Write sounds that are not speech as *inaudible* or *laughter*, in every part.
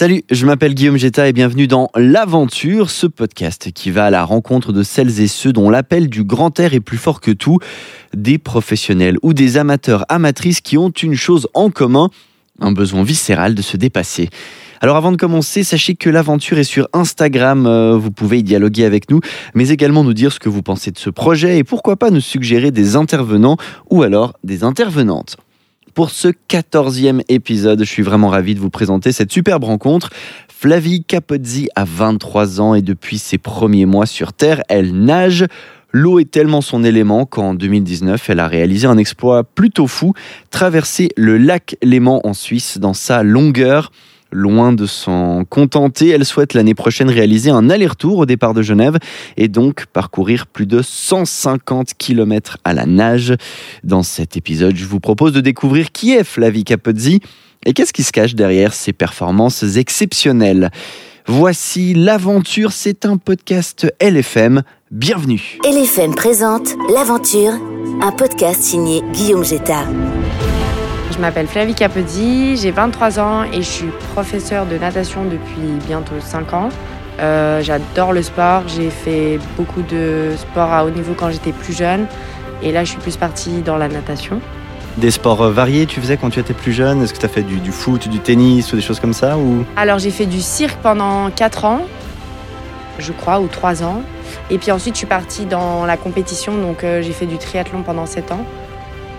Salut, je m'appelle Guillaume Jetta et bienvenue dans L'Aventure, ce podcast qui va à la rencontre de celles et ceux dont l'appel du grand air est plus fort que tout, des professionnels ou des amateurs amatrices qui ont une chose en commun, un besoin viscéral de se dépasser. Alors avant de commencer, sachez que l'aventure est sur Instagram, euh, vous pouvez y dialoguer avec nous, mais également nous dire ce que vous pensez de ce projet et pourquoi pas nous suggérer des intervenants ou alors des intervenantes. Pour ce quatorzième épisode, je suis vraiment ravi de vous présenter cette superbe rencontre. Flavie Capozzi a 23 ans et depuis ses premiers mois sur Terre, elle nage. L'eau est tellement son élément qu'en 2019, elle a réalisé un exploit plutôt fou, traverser le lac Léman en Suisse dans sa longueur. Loin de s'en contenter, elle souhaite l'année prochaine réaliser un aller-retour au départ de Genève et donc parcourir plus de 150 km à la nage. Dans cet épisode, je vous propose de découvrir qui est Flavie Capozzi et qu'est-ce qui se cache derrière ses performances exceptionnelles. Voici L'Aventure, c'est un podcast LFM. Bienvenue. LFM présente L'Aventure, un podcast signé Guillaume Jetta. Je m'appelle Flavie Capodi, j'ai 23 ans et je suis professeure de natation depuis bientôt 5 ans. Euh, j'adore le sport, j'ai fait beaucoup de sport à haut niveau quand j'étais plus jeune et là je suis plus partie dans la natation. Des sports euh, variés tu faisais quand tu étais plus jeune? Est-ce que tu as fait du, du, foot, du tennis ou des choses comme ça ou... Alors j'ai fait du cirque pendant 4 ans, je crois, ou 3 ans. Et puis ensuite je suis partie dans la compétition, donc euh, j'ai fait du triathlon pendant 7 ans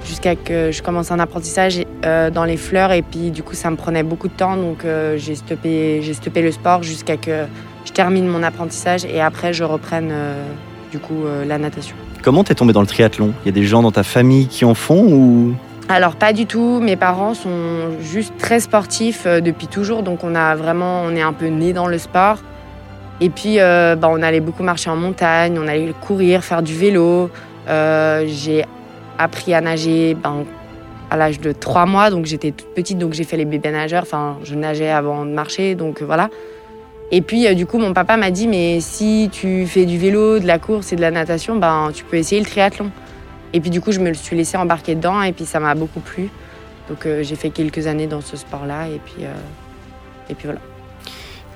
jusqu'à que je commence un apprentissage euh, dans les fleurs. Et puis du coup ça me prenait beaucoup de temps. Donc euh, j'ai stoppé j'ai stoppé le sport jusqu'à que je termine mon apprentissage. Et après je reprenne euh, du coup la natation. Comment t'es tombé dans le triathlon? Il y a des gens dans ta famille qui en font ou? Alors pas du tout, mes parents sont juste très sportifs depuis toujours, donc on a vraiment, on est un peu né dans le sport. Et puis bah, on allait beaucoup marcher en montagne, on allait courir, faire du vélo. j'ai appris à nager ben, à l'âge de 3 mois, donc j'étais toute petite, donc j'ai fait les bébés nageurs. Enfin, je nageais avant de marcher, donc voilà. Et puis, euh, du coup, mon papa m'a dit, mais si tu fais du vélo, de la course et de la natation, ben, tu peux essayer le triathlon. Et puis, du coup, je me suis laissée embarquer dedans, et puis ça m'a beaucoup plu. Donc, euh, j'ai fait quelques années dans ce sport-là, et puis, euh, et puis voilà.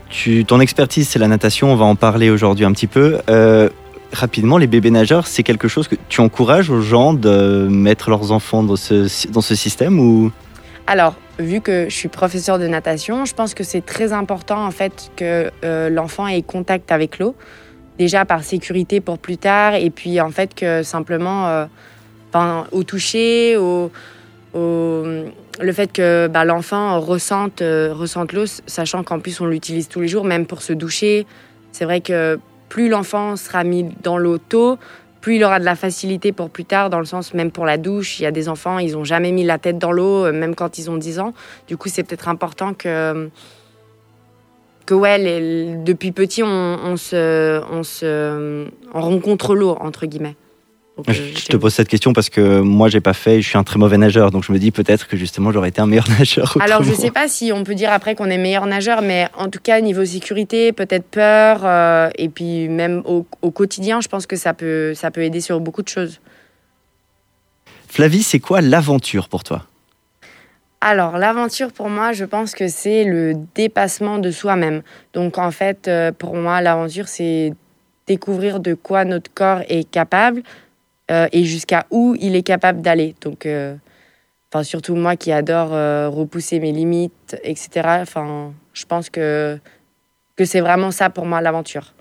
Tu, ton expertise, c'est la natation, on va en parler aujourd'hui un petit peu rapidement, les bébés nageurs, c'est quelque chose que tu encourages aux gens de mettre leurs enfants dans ce, dans ce système ou? Alors, vu que je suis professeur de natation, je pense que c'est très important en fait que euh, l'enfant ait contact avec l'eau. Déjà par sécurité pour plus tard, et puis en fait que simplement euh, au toucher, au, le fait que bah, l'enfant ressente, euh, ressente l'eau, sachant qu'en plus on l'utilise tous les jours, même pour se doucher. C'est vrai que plus l'enfant sera mis dans l'eau tôt, plus il aura de la facilité pour plus tard, dans le sens même pour la douche. Il y a des enfants, ils n'ont jamais mis la tête dans l'eau, euh, même quand ils ont 10 ans. Du coup, c'est peut-être important que, que ouais, depuis petit, on, se, on, se, on rencontre l'eau, entre guillemets. Euh, je te pose cette question parce que moi j'ai pas fait, je suis un très mauvais nageur, donc je me dis peut-être que justement j'aurais été un meilleur *laughs* nageur. Alors je sais pas si on peut dire après qu'on est meilleur nageur, mais en tout cas niveau sécurité, peut-être peur, euh, et puis même au, quotidien, je pense que ça peut, ça peut aider sur beaucoup de choses. Flavie, c'est quoi l'aventure pour toi? Alors, l'aventure pour moi, je pense que c'est le dépassement de soi-même. Donc, en fait, euh, pour moi, l'aventure, c'est découvrir de quoi notre corps est capable, euh, et jusqu'à où il est capable d'aller. Donc, euh, enfin, surtout moi qui adore euh, repousser mes limites, etc. Enfin, je pense que, que c'est vraiment ça pour moi l'aventure.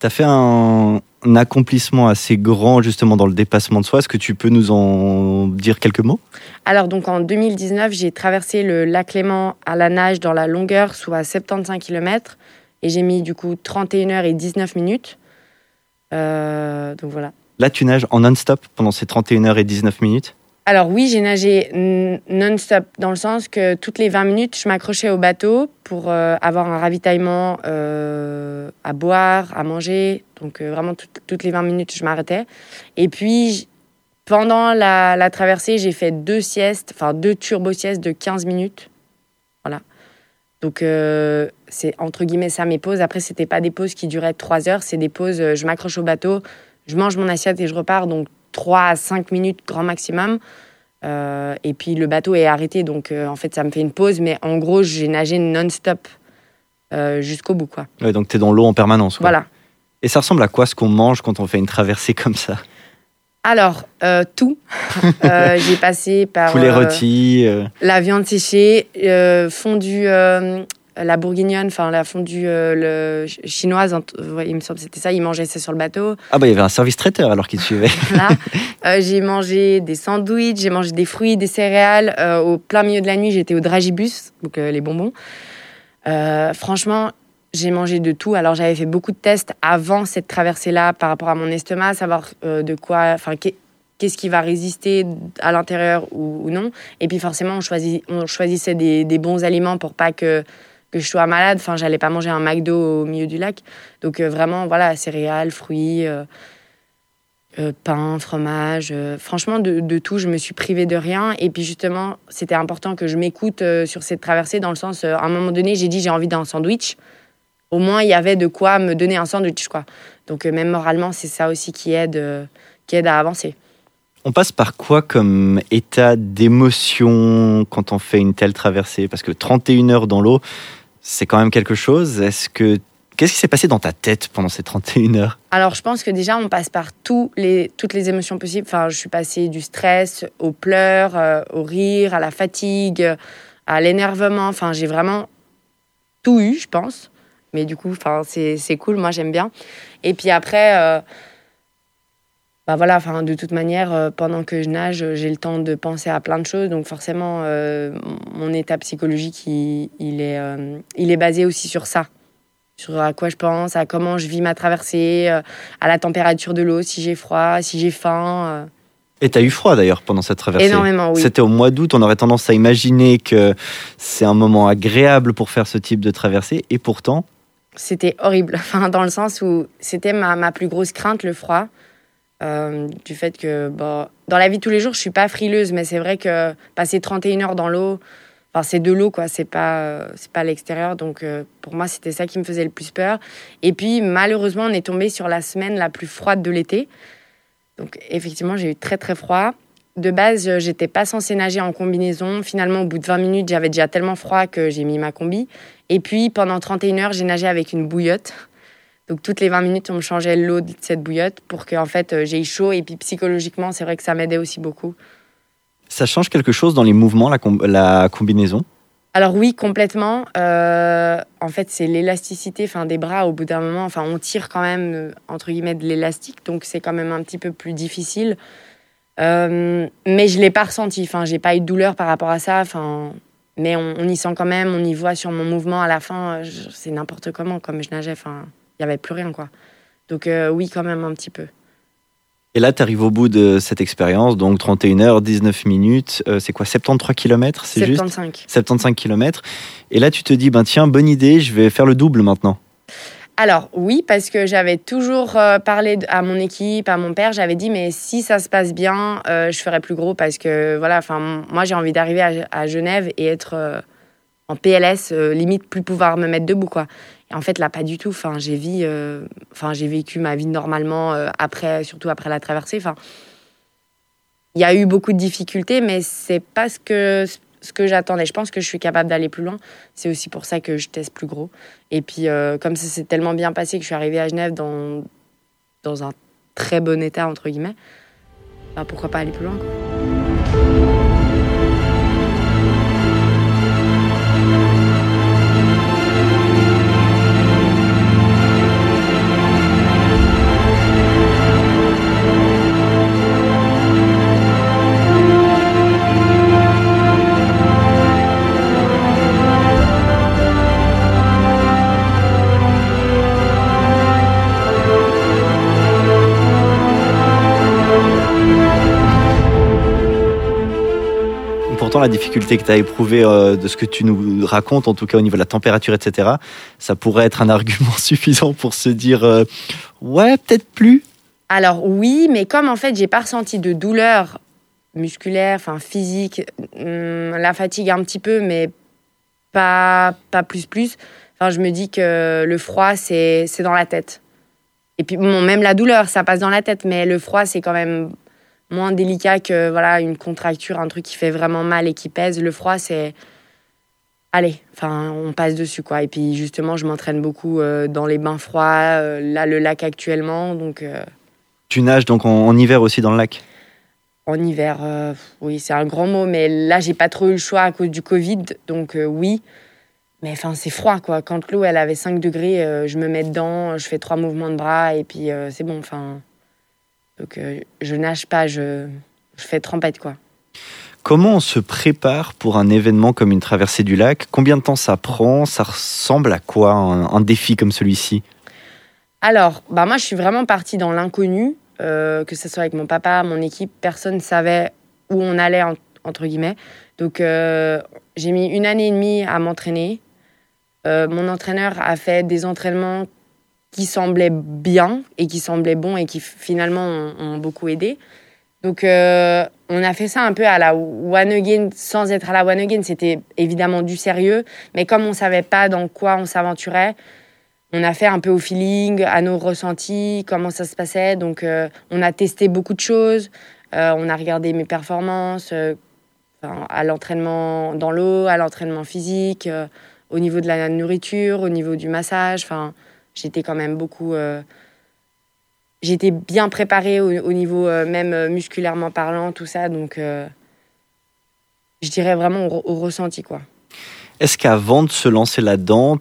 Tu as fait un, un, accomplissement assez grand justement dans le dépassement de soi. Est-ce que tu peux nous en dire quelques mots? Alors donc en 2019, j'ai traversé le lac Léman à la nage dans la longueur, soit 75 km. Et j'ai mis du coup 31 heures et 19 minutes. donc voilà. Là, tu nages en non-stop pendant ces 31 heures et 19 minutes alors oui, j'ai nagé non-stop, dans le sens que toutes les 20 minutes, je m'accrochais au bateau pour euh, avoir un ravitaillement euh, à boire, à manger. Donc euh, vraiment, toutes les 20 minutes, je m'arrêtais. Et puis, pendant la, la traversée, j'ai fait deux siestes, enfin deux turbo-siestes de 15 minutes. Voilà. Donc c'est entre guillemets ça mes pauses. Après, c'était pas des pauses qui duraient 3 heures, c'est des pauses, je m'accroche au bateau, je mange mon assiette et je repars, donc 3 à 5 minutes grand maximum. Euh, et puis le bateau est arrêté, donc euh, en fait ça me fait une pause, mais en gros j'ai nagé non-stop euh, jusqu'au bout. Quoi. Ouais, donc tu es dans l'eau en permanence. quoi. Voilà. Et ça ressemble à quoi ce qu'on mange quand on fait une traversée *laughs* comme ça? Alors, tout. *laughs* J'ai passé par Poulet euh, rôti euh, la viande séchée, fondue, la bourguignonne, enfin la fondue euh, le, ch- chinoise, ouais, il me semble que c'était ça, ils mangeaient ça sur le bateau. Ah bah il y avait un service traiteur alors qui te suivait. *laughs* Voilà. *laughs* Euh, j'ai mangé des sandwichs, j'ai mangé des fruits, des céréales. Euh, au plein milieu de la nuit, j'étais au dragibus, donc euh, les bonbons. Franchement, j'ai mangé de tout. Alors j'avais fait beaucoup de tests avant cette traversée-là par rapport à mon estomac, savoir de quoi, enfin qu'est- qu'est-ce qui va résister à l'intérieur ou, ou non. Et puis forcément, on, choisit, on choisissait des, des bons aliments pour pas que que je sois malade. Enfin, j'allais pas manger un McDo au milieu du lac. Donc euh, vraiment, voilà, céréales, fruits. euh, euh, pain, fromage, franchement de, de tout, je me suis privée de rien. Et puis justement, c'était important que je m'écoute sur cette traversée, dans le sens, à un moment donné, j'ai dit j'ai envie d'un sandwich. Au moins, il y avait de quoi me donner un sandwich, quoi. Donc même moralement, c'est ça aussi qui aide, qui aide à avancer. On passe par quoi comme état d'émotion quand on fait une telle traversée? Parce que 31 heures dans l'eau, c'est quand même quelque chose. Est-ce que Qu'est-ce qui s'est passé dans ta tête pendant ces 31 heures? Alors, je pense que déjà, on passe par tous les, toutes les émotions possibles. Enfin, je suis passée du stress aux pleurs, euh, au rire, à la fatigue, à l'énervement. Enfin, j'ai vraiment tout eu, je pense. Mais du coup, enfin, c'est cool. Moi, j'aime bien. Et puis après, euh, bah voilà, enfin, de toute manière, euh, pendant que je nage, euh, j'ai le temps de penser à plein de choses. Donc, forcément, euh, mon état psychologique, il, il est, euh, il est basé aussi sur ça sur à quoi je pense, à comment je vis ma traversée, à la température de l'eau, si j'ai froid, si j'ai faim. Et t'as eu froid d'ailleurs pendant cette traversée? Énormément, oui. C'était au mois d'août, on aurait tendance à imaginer que c'est un moment agréable pour faire ce type de traversée, et pourtant, C'était horrible, *laughs* enfin, dans le sens où c'était ma, ma plus grosse crainte, le froid. Euh, du fait que, dans la vie de tous les jours, je suis pas frileuse, mais c'est vrai que passer 31 heures dans l'eau, enfin, c'est de l'eau, quoi, c'est pas, euh, c'est pas à l'extérieur. Donc, euh, pour moi, c'était ça qui me faisait le plus peur. Et puis, malheureusement, on est tombé sur la semaine la plus froide de l'été. Donc, effectivement, j'ai eu très, très froid. De base, j'étais pas censée nager en combinaison. Finalement, au bout de 20 minutes, j'avais déjà tellement froid que j'ai mis ma combi. Et puis, pendant 31 heures, j'ai nagé avec une bouillotte. Donc, toutes les 20 minutes, on me changeait l'eau de cette bouillotte pour que, en fait, euh, j'ai eu chaud. Et puis, psychologiquement, c'est vrai que ça m'aidait aussi beaucoup. ça change quelque chose dans les mouvements, la, com- la combinaison? Alors oui, complètement. Euh, en fait, c'est l'élasticité des bras. Au bout d'un moment, enfin, on tire quand même, euh, entre guillemets, de l'élastique. Donc, c'est quand même un petit peu plus difficile. Euh, mais je ne l'ai pas ressenti. Enfin, j'ai pas eu de douleur par rapport à ça. Enfin, mais on, on y sent quand même. On y voit sur mon mouvement à la fin. C'est n'importe comment, comme je nageais. Enfin, il n'y avait plus rien, quoi. Donc euh, oui, quand même un petit peu. Et là, tu arrives au bout de cette expérience, donc 31 heures, 19 minutes, euh, c'est quoi, 73 km, c'est juste 75. 75 km. Et là, tu te dis, ben tiens, bonne idée, je vais faire le double maintenant. Alors oui, parce que j'avais toujours euh, parlé à mon équipe, à mon père, j'avais dit mais si ça se passe bien, euh, je ferai plus gros parce que voilà, enfin moi j'ai envie d'arriver à, à Genève et être euh, en PLS, euh, limite plus pouvoir me mettre debout quoi. En fait là pas du tout. Enfin j'ai euh, vécu ma vie normalement euh, après, surtout après la traversée. Enfin il y a eu beaucoup de difficultés, mais c'est pas ce que ce que j'attendais. Je pense que je suis capable d'aller plus loin. C'est aussi pour ça que je teste plus gros. Et puis, euh, comme ça s'est tellement bien passé que je suis arrivée à Genève dans, dans un très bon état, entre guillemets, bah, pourquoi pas aller plus loin. La difficulté que tu as éprouvée euh, de ce que tu nous racontes, en tout cas au niveau de la température, etc., ça pourrait être un *laughs* argument suffisant pour se dire, euh, ouais, peut-être plus. Alors oui, mais comme en fait j'ai pas ressenti de douleur musculaire, enfin physique, hum, la fatigue un petit peu, mais pas pas plus plus. Enfin, je me dis que le froid c'est dans la tête. Et puis bon, même la douleur, ça passe dans la tête, mais le froid c'est quand même moins délicat que voilà une contracture, un truc qui fait vraiment mal et qui pèse. Le froid c'est allez, enfin, on passe dessus, quoi. Et puis, justement, je m'entraîne beaucoup euh, dans les bains froids, euh, là, le lac actuellement, donc... euh, Tu nages donc en, en hiver aussi dans le lac? En hiver, oui, c'est un grand mot, mais là, j'ai pas trop eu le choix à cause du Covid, donc oui. Mais enfin, c'est froid, quoi. Quand l'eau, elle avait 5 degrés, je me mets dedans, je fais trois mouvements de bras, et puis c'est bon, enfin... Donc, euh, je nage pas, je, je fais trempette, quoi. Comment on se prépare pour un événement comme une traversée du lac? Combien de temps ça prend? Ça ressemble à quoi un, un défi comme celui-ci? Alors, bah moi, je suis vraiment partie dans l'inconnu, euh, que ce soit avec mon papa, mon équipe, personne ne savait où on allait, en- entre guillemets. Donc, euh, j'ai mis une année et demie à m'entraîner. Euh, mon entraîneur a fait des entraînements qui semblaient bien et qui semblaient bons et qui finalement ont, beaucoup aidé. Donc, euh, on a fait ça un peu à la one again, sans être à la one again. C'était évidemment du sérieux, mais comme on savait pas dans quoi on s'aventurait, on a fait un peu au feeling, à nos ressentis, comment ça se passait. Donc, euh, on a testé beaucoup de choses. Euh, on a regardé mes performances à l'entraînement dans l'eau, à l'entraînement physique, au niveau de la nourriture, au niveau du massage. Enfin, j'étais quand même beaucoup. euh, j'étais bien préparée au, au niveau euh, même euh, musculairement parlant, tout ça. Donc, je dirais vraiment au, au ressenti, quoi. Est-ce qu'avant de se lancer là-dedans,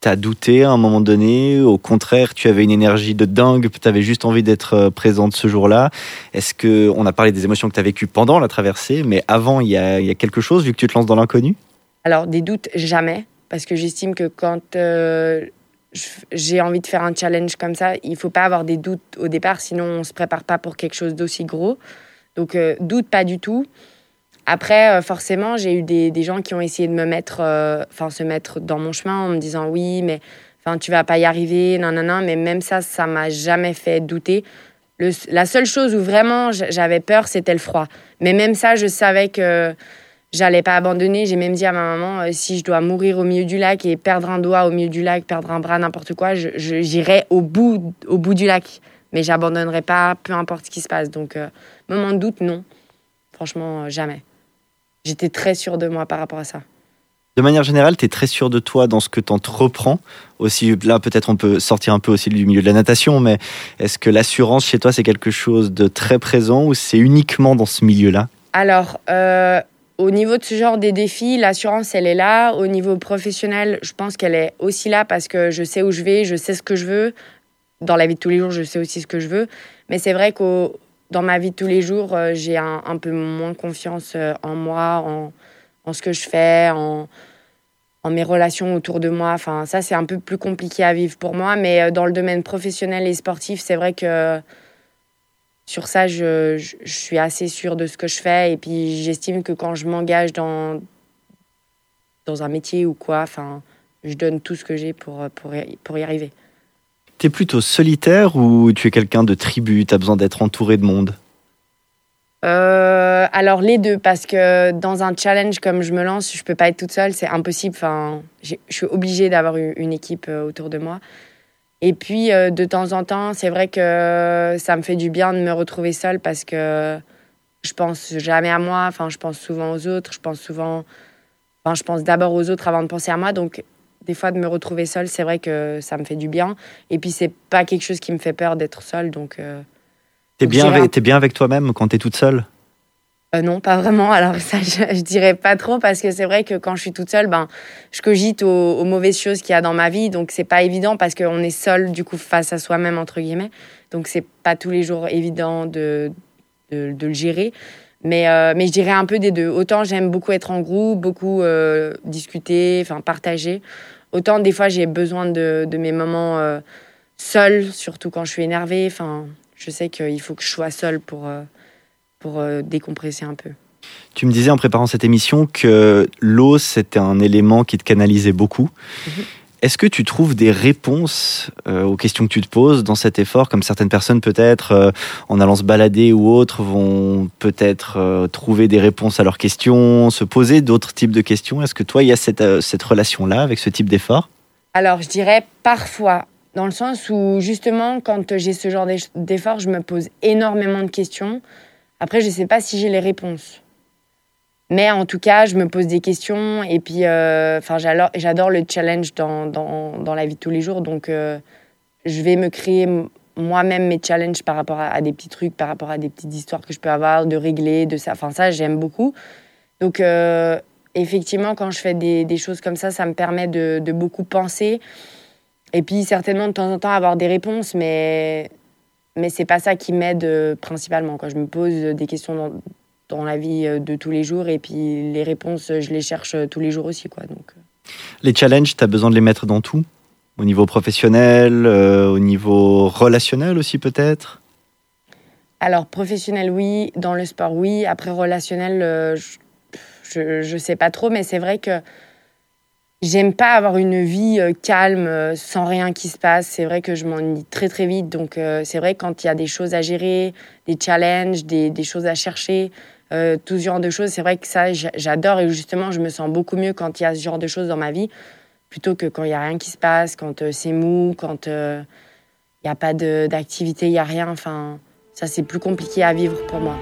t'as douté à un moment donné? Au contraire, tu avais une énergie de dingue, tu avais juste envie d'être présente ce jour-là Est-ce que on a parlé des émotions que tu as vécues pendant la traversée, mais avant, il y a, il y a quelque chose vu que tu te lances dans l'inconnu? Alors, des doutes, jamais. Parce que j'estime que quand euh, j'ai envie de faire un challenge comme ça, il faut pas avoir des doutes au départ, sinon on se prépare pas pour quelque chose d'aussi gros. Donc, euh, doute pas du tout. Après, euh, forcément, j'ai eu des, des gens qui ont essayé de me mettre, euh, enfin, se mettre dans mon chemin en me disant oui, mais enfin, tu vas pas y arriver, non, non, non. Mais même ça, ça m'a jamais fait douter. La seule chose où vraiment j'avais peur, c'était le froid. Mais même ça, je savais que j'allais pas abandonner. J'ai même dit à ma maman, euh, si je dois mourir au milieu du lac et perdre un doigt au milieu du lac, perdre un bras, n'importe quoi, j'irai au bout, au bout du lac. Mais j'abandonnerai pas, peu importe ce qui se passe. Donc, euh, moment de doute, non. Franchement, euh, jamais. J'étais très sûre de moi par rapport à ça. De manière générale, tu es très sûr de toi dans ce que tu reprends. Aussi, là, peut-être on peut sortir un peu aussi du milieu de la natation, mais est-ce que l'assurance chez toi, c'est quelque chose de très présent ou c'est uniquement dans ce milieu-là? Alors, euh, au niveau de ce genre des défis, l'assurance, elle est là. Au niveau professionnel, je pense qu'elle est aussi là parce que je sais où je vais, je sais ce que je veux. Dans la vie de tous les jours, je sais aussi ce que je veux. Mais c'est vrai que dans ma vie de tous les jours, euh, j'ai un, un peu moins confiance euh, en moi, en, en ce que je fais, en, en mes relations autour de moi. Enfin, ça, c'est un peu plus compliqué à vivre pour moi. Mais euh, dans le domaine professionnel et sportif, c'est vrai que sur ça, je, je, je suis assez sûre de ce que je fais. Et puis, j'estime que quand je m'engage dans, dans un métier ou quoi, enfin, je donne tout ce que j'ai pour, pour, y- pour y arriver. Tu es plutôt solitaire ou tu es quelqu'un de tribu? Tu as besoin d'être entouré de monde? Euh, alors les deux, parce que dans un challenge comme je me lance, je peux pas être toute seule, c'est impossible. Enfin, je suis obligée d'avoir une une équipe euh, autour de moi. Et puis euh, de temps en temps, c'est vrai que ça me fait du bien de me retrouver seule parce que je pense jamais à moi. Enfin, je pense souvent aux autres. Je pense souvent, enfin, je pense d'abord aux autres avant de penser à moi. Donc des fois de me retrouver seule, c'est vrai que ça me fait du bien. Et puis c'est pas quelque chose qui me fait peur d'être seule, donc. euh, T'es bien avec toi-même quand t'es toute seule? Euh, non, pas vraiment. *laughs* Alors ça, je, dirais pas trop parce que c'est vrai que quand je suis toute seule, ben, je cogite aux, aux mauvaises choses qu'il y a dans ma vie, donc c'est pas évident parce qu'on est seul du coup face à soi-même entre guillemets. Donc c'est pas tous les jours évident de de, de le gérer. Mais euh, mais je dirais un peu des deux. Autant j'aime beaucoup être en groupe, beaucoup euh, discuter, enfin partager. Autant des fois j'ai besoin de, de mes moments euh, seuls, surtout quand je suis énervée. Enfin, je sais qu'il faut que je sois seule pour euh, pour euh, décompresser un peu. Tu me disais en préparant cette émission que l'eau, c'était un élément qui te canalisait beaucoup. Mhm. Est-ce que tu trouves des réponses euh, aux questions que tu te poses dans cet effort, comme certaines personnes peut-être, euh, en allant se balader ou autres, vont peut-être euh, trouver des réponses à leurs questions, se poser d'autres types de questions? Est-ce que toi, il y a cette, cette relation-là avec ce type d'effort? Alors, je dirais parfois, dans le sens où justement, quand j'ai ce genre d'eff- d'effort, je me pose énormément de questions. Après, je ne sais pas si j'ai les réponses. Mais en tout cas, je me pose des questions et puis, enfin, j'adore le challenge dans, dans, dans, la vie de tous les jours. Donc, je vais me créer moi-même mes challenges par rapport à, des petits trucs, par rapport à des petites histoires que je peux avoir, de régler, de ça. Enfin, ça, j'aime beaucoup. Donc, euh, effectivement, quand je fais des, des, choses comme ça, ça me permet de, de, beaucoup penser. Et puis, certainement, de temps en temps, avoir des réponses, mais, mais c'est pas ça qui m'aide euh, principalement. Quand je me pose des questions dans, dans, la vie euh, de tous les jours, et puis les réponses, je les cherche tous les jours aussi. Quoi, donc. Les challenges, tu as besoin de les mettre dans tout? Au niveau professionnel, euh, au niveau relationnel aussi peut-être? Alors professionnel oui, dans le sport oui, après relationnel euh, je ne sais pas trop, mais c'est vrai que j'aime pas avoir une vie euh, calme, sans rien qui se passe. C'est vrai que je m'ennuie très très vite, donc c'est vrai quand il y a des choses à gérer, des challenges, des, des choses à chercher, tout ce genre de choses, c'est vrai que ça j'adore et justement je me sens beaucoup mieux quand il y a ce genre de choses dans ma vie plutôt que quand il n'y a rien qui se passe, quand euh, c'est mou, quand il euh, n'y a pas d'activité, il n'y a rien. Enfin, ça, c'est plus compliqué à vivre pour moi.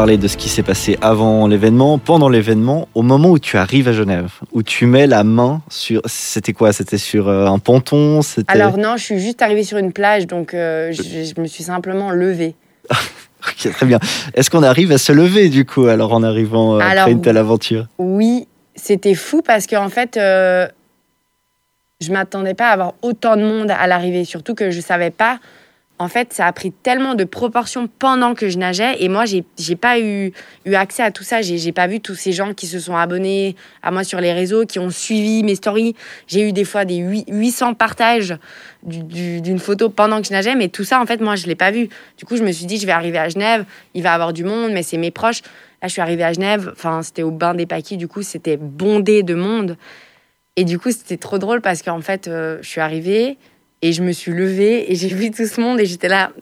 Parlé de ce qui s'est passé avant l'événement, pendant l'événement, au moment où tu arrives à Genève, où tu mets la main sur. C'était quoi? C'était sur euh, un ponton? Alors non, je suis juste arrivée sur une plage, donc euh, je, me suis simplement levée. *laughs* ok, très bien. Est-ce qu'on arrive à se lever du coup, alors en arrivant euh, après une telle aventure? Oui, c'était fou parce qu'en fait, je m'attendais pas à avoir autant de monde à l'arrivée, surtout que je savais pas en fait, ça a pris tellement de proportions pendant que je nageais. Et moi, j'ai pas eu, eu accès à tout ça. J'ai pas vu tous ces gens qui se sont abonnés à moi sur les réseaux, qui ont suivi mes stories. J'ai eu des fois des 800 partages d'une photo pendant que je nageais. Mais tout ça, en fait, moi, je l'ai pas vu. Du coup, je me suis dit, je vais arriver à Genève, il va y avoir du monde, mais c'est mes proches. Là, je suis arrivée à Genève. Enfin, c'était au bain des Paquis. Du coup, c'était bondé de monde. Et du coup, c'était trop drôle parce qu'en fait, euh, je suis arrivée. Et je me suis levée et j'ai *laughs* vu tout ce monde et j'étais là,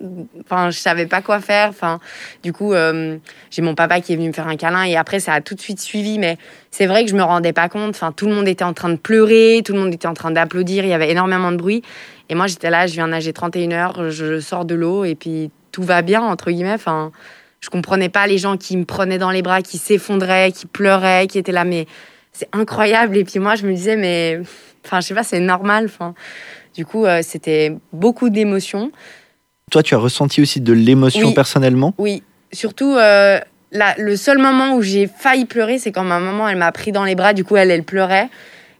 enfin, je savais pas quoi faire. Enfin, du coup, euh, j'ai mon papa qui est venu me faire un câlin et après, ça a tout de suite suivi. Mais c'est vrai que je me rendais pas compte. Enfin, tout le monde était en train de pleurer, tout le monde était en train d'applaudir. Il y avait énormément de bruit. Et moi, j'étais là, je viens nager 31 heures, je sors de l'eau et puis tout va bien, entre guillemets. Enfin, je comprenais pas les gens qui me prenaient dans les bras, qui s'effondraient, qui pleuraient, qui étaient là, mais c'est incroyable. Et puis moi, je me disais, mais, enfin, je sais pas, c'est normal. Enfin, du coup, euh, c'était beaucoup d'émotions. Toi, tu as ressenti aussi de l'émotion personnellement? Oui, surtout euh, le seul moment où j'ai failli pleurer, c'est quand ma maman, elle m'a pris dans les bras. Du coup, elle, elle pleurait.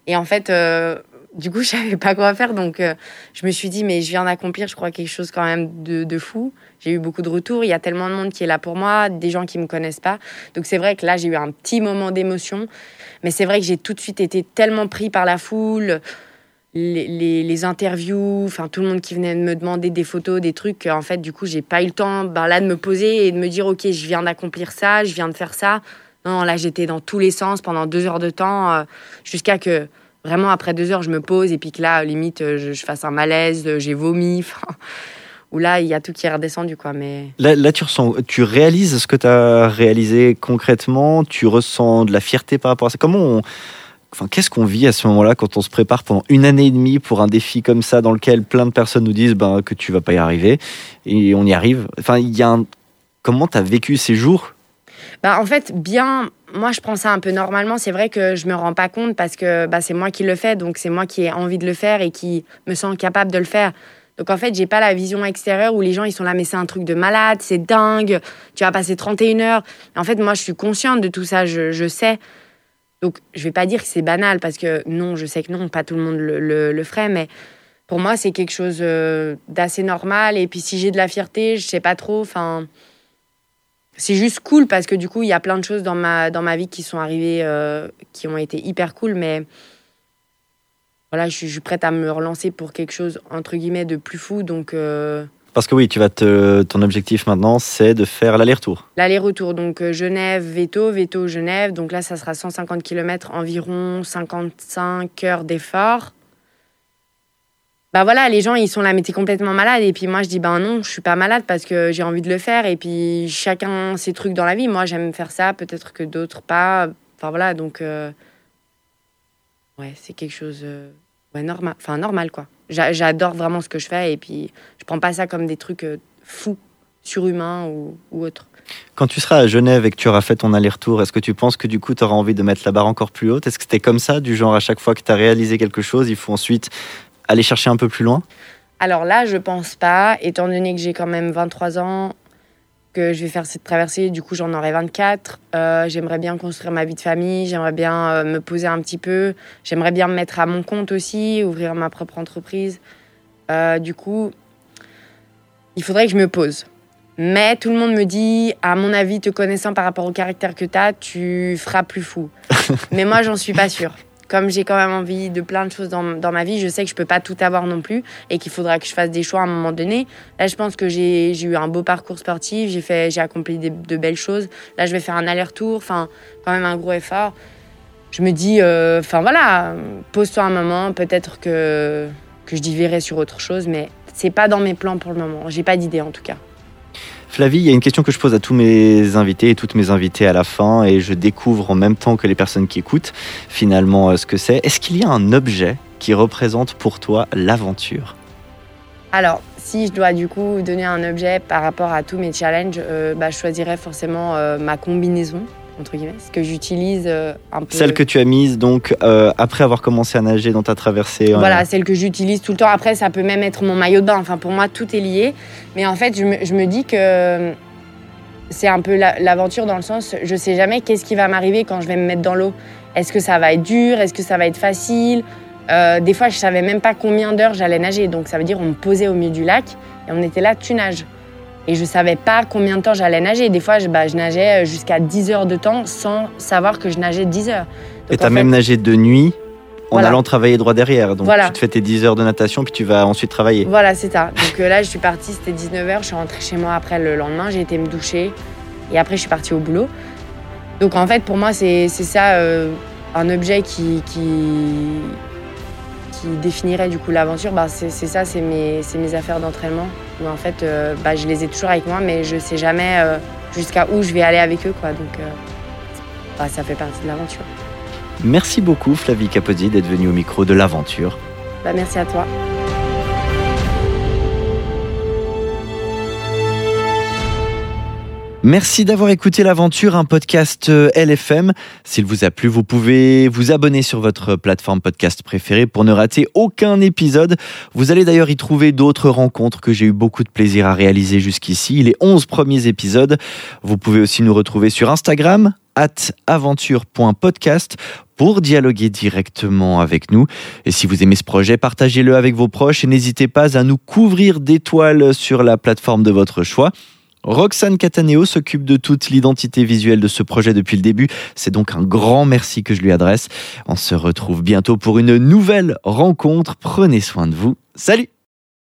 Et en fait, euh, du coup, *laughs* je savais pas quoi faire. Donc, je me suis dit, mais je viens d'accomplir, je crois, quelque chose quand même de, de fou. J'ai eu beaucoup de retours. Il y a tellement de monde qui est là pour moi, des gens qui me connaissent pas. Donc, c'est vrai que là, j'ai eu un petit moment d'émotion. Mais c'est vrai que j'ai tout de suite été tellement pris par la foule les, interviews, enfin tout le monde qui venait me demander des photos, des trucs. En fait, du coup, j'ai pas eu le temps ben, là de me poser et de me dire ok, je viens d'accomplir ça, je viens de faire ça. Non, là, j'étais dans tous les sens pendant deux heures de temps, euh, jusqu'à que vraiment après deux heures, je me pose et puis que là, limite, euh, je, fasse un malaise, euh, j'ai vomi. *laughs* Ou là, il y a tout qui est redescendu, quoi. Mais là, là, tu ressens, tu réalises ce que tu as réalisé concrètement. Tu ressens de la fierté par rapport à ça? Comment on Enfin, qu'est-ce qu'on vit à ce moment-là quand on se prépare pendant une année et demie pour un défi comme ça dans lequel plein de personnes nous disent ben, que tu vas pas y arriver et on y arrive? Enfin, y a comment tu as vécu ces jours? Bah, en fait, bien, moi je prends ça un peu normalement. C'est vrai que je me rends pas compte parce que bah, c'est moi qui le fais, donc c'est moi qui ai envie de le faire et qui me sens capable de le faire. Donc en fait, j'ai pas la vision extérieure où les gens ils sont là, mais c'est un truc de malade, c'est dingue, tu vas passer 31 heures. en fait, moi je suis consciente de tout ça, je, je sais. Donc, je vais pas dire que c'est banal parce que non, je sais que non, pas tout le monde le, ferait, mais pour moi, c'est quelque chose euh, d'assez normal. Et puis, si j'ai de la fierté, je sais pas trop. Enfin, c'est juste cool parce que du coup, il y a plein de choses dans ma, dans ma vie qui sont arrivées, euh, qui ont été hyper cool, mais voilà, je suis, prête à me relancer pour quelque chose, entre guillemets, de plus fou. Donc, euh, Parce que oui, tu vas te, ton objectif maintenant, c'est de faire l'aller-retour. L'aller-retour, donc euh, Genève, Veto, Veto, Genève. Donc là, ça sera 150 km, environ 55 heures d'effort. Bah voilà, les gens, ils sont là, mais t'es complètement malade. Et puis moi, je dis, ben non, je suis pas malade parce que j'ai envie de le faire. Et puis chacun ses trucs dans la vie. Moi, j'aime faire ça, peut-être que d'autres pas. Enfin voilà, donc. euh, Ouais, c'est quelque chose. euh, Ouais, normal. Enfin, normal, quoi. J'a- J'adore vraiment ce que je fais. Et puis, je prends pas ça comme des trucs euh, fous, surhumains ou, ou autres. Quand tu seras à Genève et que tu auras fait ton aller-retour, est-ce que tu penses que du coup, tu auras envie de mettre la barre encore plus haute? Est-ce que c'était comme ça, du genre à chaque fois que tu as réalisé quelque chose, il faut ensuite aller chercher un peu plus loin? Alors là, je pense pas, étant donné que j'ai quand même 23 ans, que je vais faire cette traversée, du coup j'en aurai 24. Euh, j'aimerais bien construire ma vie de famille, j'aimerais bien euh, me poser un petit peu, j'aimerais bien me mettre à mon compte aussi, ouvrir ma propre entreprise. Euh, du coup, il faudrait que je me pose. Mais tout le monde me dit, à mon avis, te connaissant par rapport au caractère que tu as, tu feras plus fou. *laughs* Mais moi, j'en suis pas sûre. Comme j'ai quand même envie de plein de choses dans, ma vie, je sais que je peux pas tout avoir non plus et qu'il faudra que je fasse des choix à un moment donné. Là, je pense que j'ai eu un beau parcours sportif, j'ai accompli de belles choses. Là, je vais faire un aller-retour, enfin, quand même un gros effort. Je me dis, euh, enfin voilà, pose-toi un moment, peut-être que que je diverrai sur autre chose, mais c'est pas dans mes plans pour le moment. J'ai pas d'idée en tout cas. Flavie, il y a une question que je pose à tous mes invités et toutes mes invitées à la fin, et je découvre en même temps que les personnes qui écoutent finalement euh, ce que c'est. Est-ce qu'il y a un objet qui représente pour toi l'aventure? Alors, si je dois du coup donner un objet par rapport à tous mes challenges, euh, bah, je choisirais forcément euh, ma combinaison, entre guillemets, ce que j'utilise euh, un peu. Celle que tu as mise donc euh, après avoir commencé à nager dans ta traversée. euh, Voilà, celle que j'utilise tout le temps. Après, ça peut même être mon maillot de bain. Enfin, pour moi, tout est lié. Mais en fait, je me, je me dis que c'est un peu la- l'aventure dans le sens, je sais jamais qu'est-ce qui va m'arriver quand je vais me mettre dans l'eau. Est-ce que ça va être dur? Est-ce que ça va être facile? Euh, Des fois, je savais même pas combien d'heures j'allais nager. Donc, ça veut dire on me posait au milieu du lac et on était là, tu nages. Et je savais pas combien de temps j'allais nager. Des fois, je, bah, je nageais jusqu'à 10 heures de temps sans savoir que je nageais 10 heures. Et tu as même nagé de nuit en Voilà. allant travailler droit derrière. Donc Voilà. tu te fais tes 10 heures de natation puis tu vas ensuite travailler. Voilà, c'est ça. Donc euh, là, je suis partie, c'était 19h, je suis rentrée chez moi après le lendemain, j'ai été me doucher et après je suis partie au boulot. Donc en fait, pour moi, c'est ça euh, un objet qui, qui, qui définirait du coup l'aventure. Bah, c'est ça, c'est mes, c'est mes affaires d'entraînement. En fait, euh, bah, je les ai toujours avec moi, mais je sais jamais euh, jusqu'à où je vais aller avec eux. Quoi. Donc euh, bah, ça fait partie de l'aventure. Merci beaucoup Flavie Capozzi d'être venue au micro de l'aventure. Bah, merci à toi. Merci d'avoir écouté l'aventure, un podcast euh, LFM. S'il vous a plu, vous pouvez vous abonner sur votre plateforme podcast préférée pour ne rater aucun épisode. Vous allez d'ailleurs y trouver d'autres rencontres que j'ai eu beaucoup de plaisir à réaliser jusqu'ici. Les 11 premiers épisodes. Vous pouvez aussi nous retrouver sur Instagram, at aventure.podcast pour dialoguer directement avec nous. Et si vous aimez ce projet, partagez-le avec vos proches et n'hésitez pas à nous couvrir d'étoiles sur la plateforme de votre choix. Roxane Cataneo s'occupe de toute l'identité visuelle de ce projet depuis le début. C'est donc un grand merci que je lui adresse. On se retrouve bientôt pour une nouvelle rencontre. Prenez soin de vous. Salut